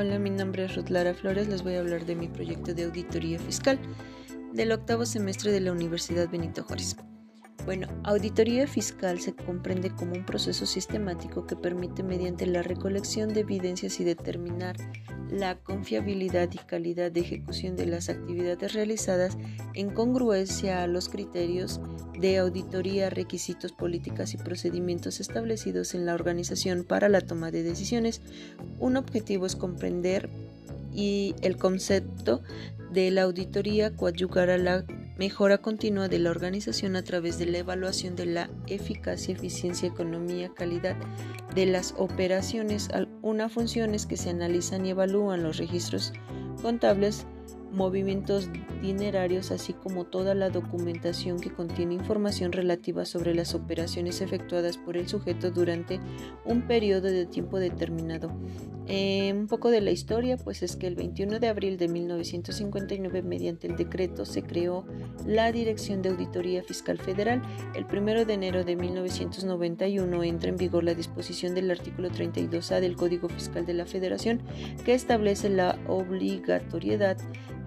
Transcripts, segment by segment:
Hola, mi nombre es Ruth Lara Flores. Les voy a hablar de mi proyecto de auditoría fiscal del octavo semestre de la Universidad Benito Juárez. Bueno, auditoría fiscal se comprende como un proceso sistemático que permite mediante la recolección de evidencias y determinar la confiabilidad y calidad de ejecución de las actividades realizadas en congruencia a los criterios de auditoría, requisitos, políticas y procedimientos establecidos en la organización para la toma de decisiones. Un objetivo es comprender y el concepto de la auditoría coadyugar a la mejora continua de la organización a través de la evaluación de la eficacia, eficiencia, economía, calidad de las operaciones. Una función es que se analizan y evalúan los registros contables movimientos dinerarios, así como toda la documentación que contiene información relativa sobre las operaciones efectuadas por el sujeto durante un periodo de tiempo determinado. Eh, un poco de la historia, pues es que el 21 de abril de 1959, mediante el decreto, se creó la Dirección de Auditoría Fiscal Federal. El 1 de enero de 1991 entra en vigor la disposición del artículo 32A del Código Fiscal de la Federación, que establece la obligatoriedad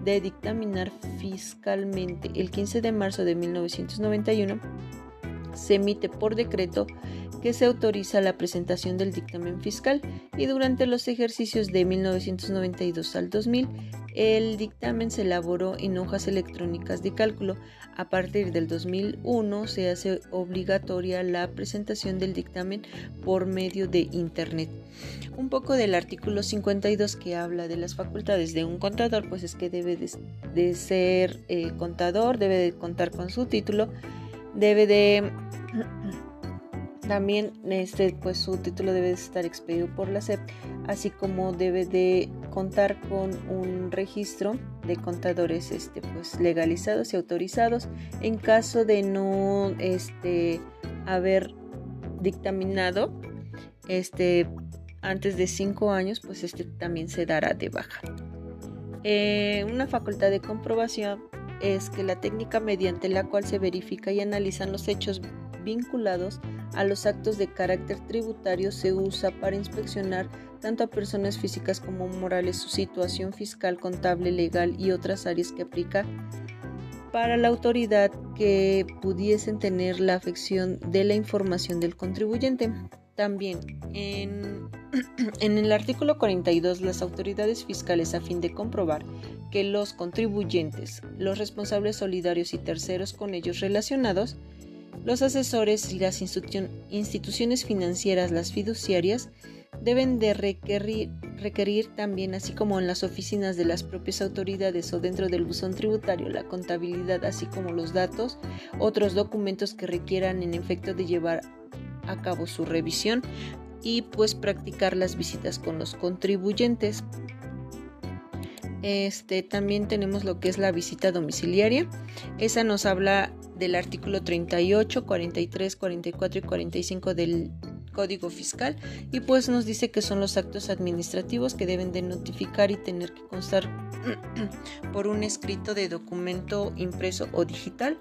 de dictaminar fiscalmente. El 15 de marzo de 1991 se emite por decreto que se autoriza la presentación del dictamen fiscal y durante los ejercicios de 1992 al 2000 el dictamen se elaboró en hojas electrónicas de cálculo. A partir del 2001 se hace obligatoria la presentación del dictamen por medio de Internet. Un poco del artículo 52 que habla de las facultades de un contador, pues es que debe de, ser eh, contador, debe de contar con su título, debe de también este, pues, su título debe de estar expedido por la SEP, así como debe de contar con un registro de contadores este, pues, legalizados y autorizados. En caso de no este, haber dictaminado este, antes de cinco años, pues este también se dará de baja. Eh, una facultad de comprobación es que la técnica mediante la cual se verifica y analizan los hechos vinculados a los actos de carácter tributario se usa para inspeccionar tanto a personas físicas como morales su situación fiscal, contable, legal y otras áreas que aplica para la autoridad que pudiesen tener la afección de la información del contribuyente. También en, en, el artículo 42 las autoridades fiscales a fin de comprobar que los contribuyentes, los responsables solidarios y terceros con ellos relacionados los asesores y las instituciones financieras, las fiduciarias, deben de requerir, también, así como en las oficinas de las propias autoridades o dentro del buzón tributario, la contabilidad, así como los datos, otros documentos que requieran en efecto de llevar a cabo su revisión y pues practicar las visitas con los contribuyentes. Este, también tenemos lo que es la visita domiciliaria. Esa nos habla del artículo 38, 43, 44 y 45 del Código Fiscal y pues nos dice que son los actos administrativos que deben de notificar y tener que constar por un escrito de documento impreso o digital.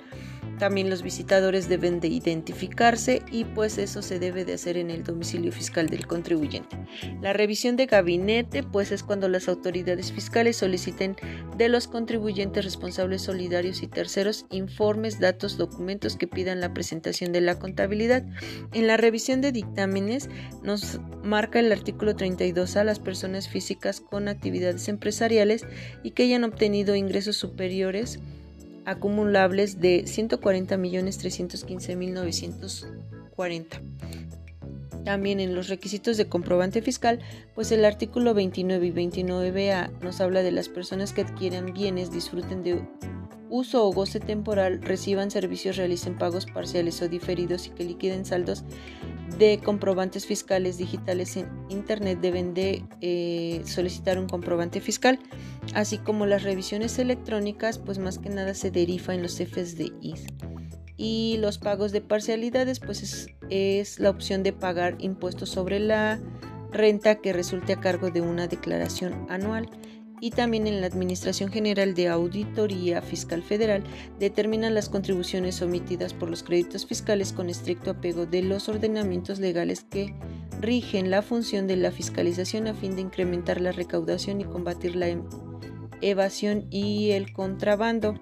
También los visitadores deben de identificarse y pues eso se debe de hacer en el domicilio fiscal del contribuyente. La revisión de gabinete pues es cuando las autoridades fiscales soliciten de los contribuyentes responsables solidarios y terceros informes, datos, documentos que pidan la presentación de la contabilidad. En la revisión de dictámenes nos marca el artículo 32 a las personas físicas con actividades empresariales y que hayan obtenido ingresos superiores acumulables de 140.315.940. También en los requisitos de comprobante fiscal, pues el artículo 29 y 29A nos habla de las personas que adquieren bienes, disfruten de uso o goce temporal, reciban servicios, realicen pagos parciales o diferidos y que liquiden saldos de comprobantes fiscales digitales en Internet deben de eh, solicitar un comprobante fiscal, así como las revisiones electrónicas, pues más que nada se deriva en los FSDI. Y los pagos de parcialidades, pues es, es la opción de pagar impuestos sobre la renta que resulte a cargo de una declaración anual y también en la Administración General de Auditoría Fiscal Federal determinan las contribuciones omitidas por los créditos fiscales con estricto apego de los ordenamientos legales que rigen la función de la fiscalización a fin de incrementar la recaudación y combatir la evasión y el contrabando.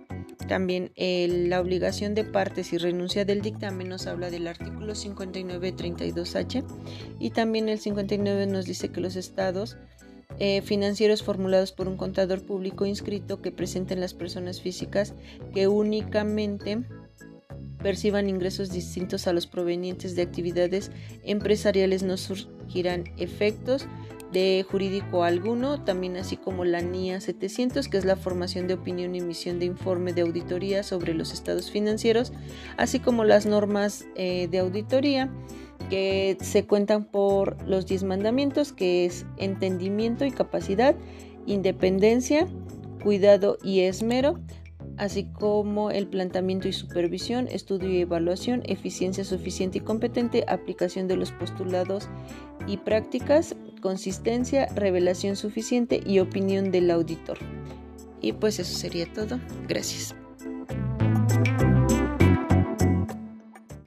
También la obligación de partes y renuncia del dictamen nos habla del artículo 5932H y también el 59 nos dice que los estados eh, financieros formulados por un contador público inscrito que presenten las personas físicas que únicamente perciban ingresos distintos a los provenientes de actividades empresariales. No surgirán efectos de jurídico alguno, también así como la NIA 700, que es la formación de opinión y emisión de informe de auditoría sobre los estados financieros, así como las normas eh, de auditoría que se cuentan por los 10 mandamientos, que es entendimiento y capacidad, independencia, cuidado y esmero, así como el planteamiento y supervisión, estudio y evaluación, eficiencia suficiente y competente, aplicación de los postulados y prácticas, consistencia, revelación suficiente y opinión del auditor. Y pues eso sería todo. Gracias.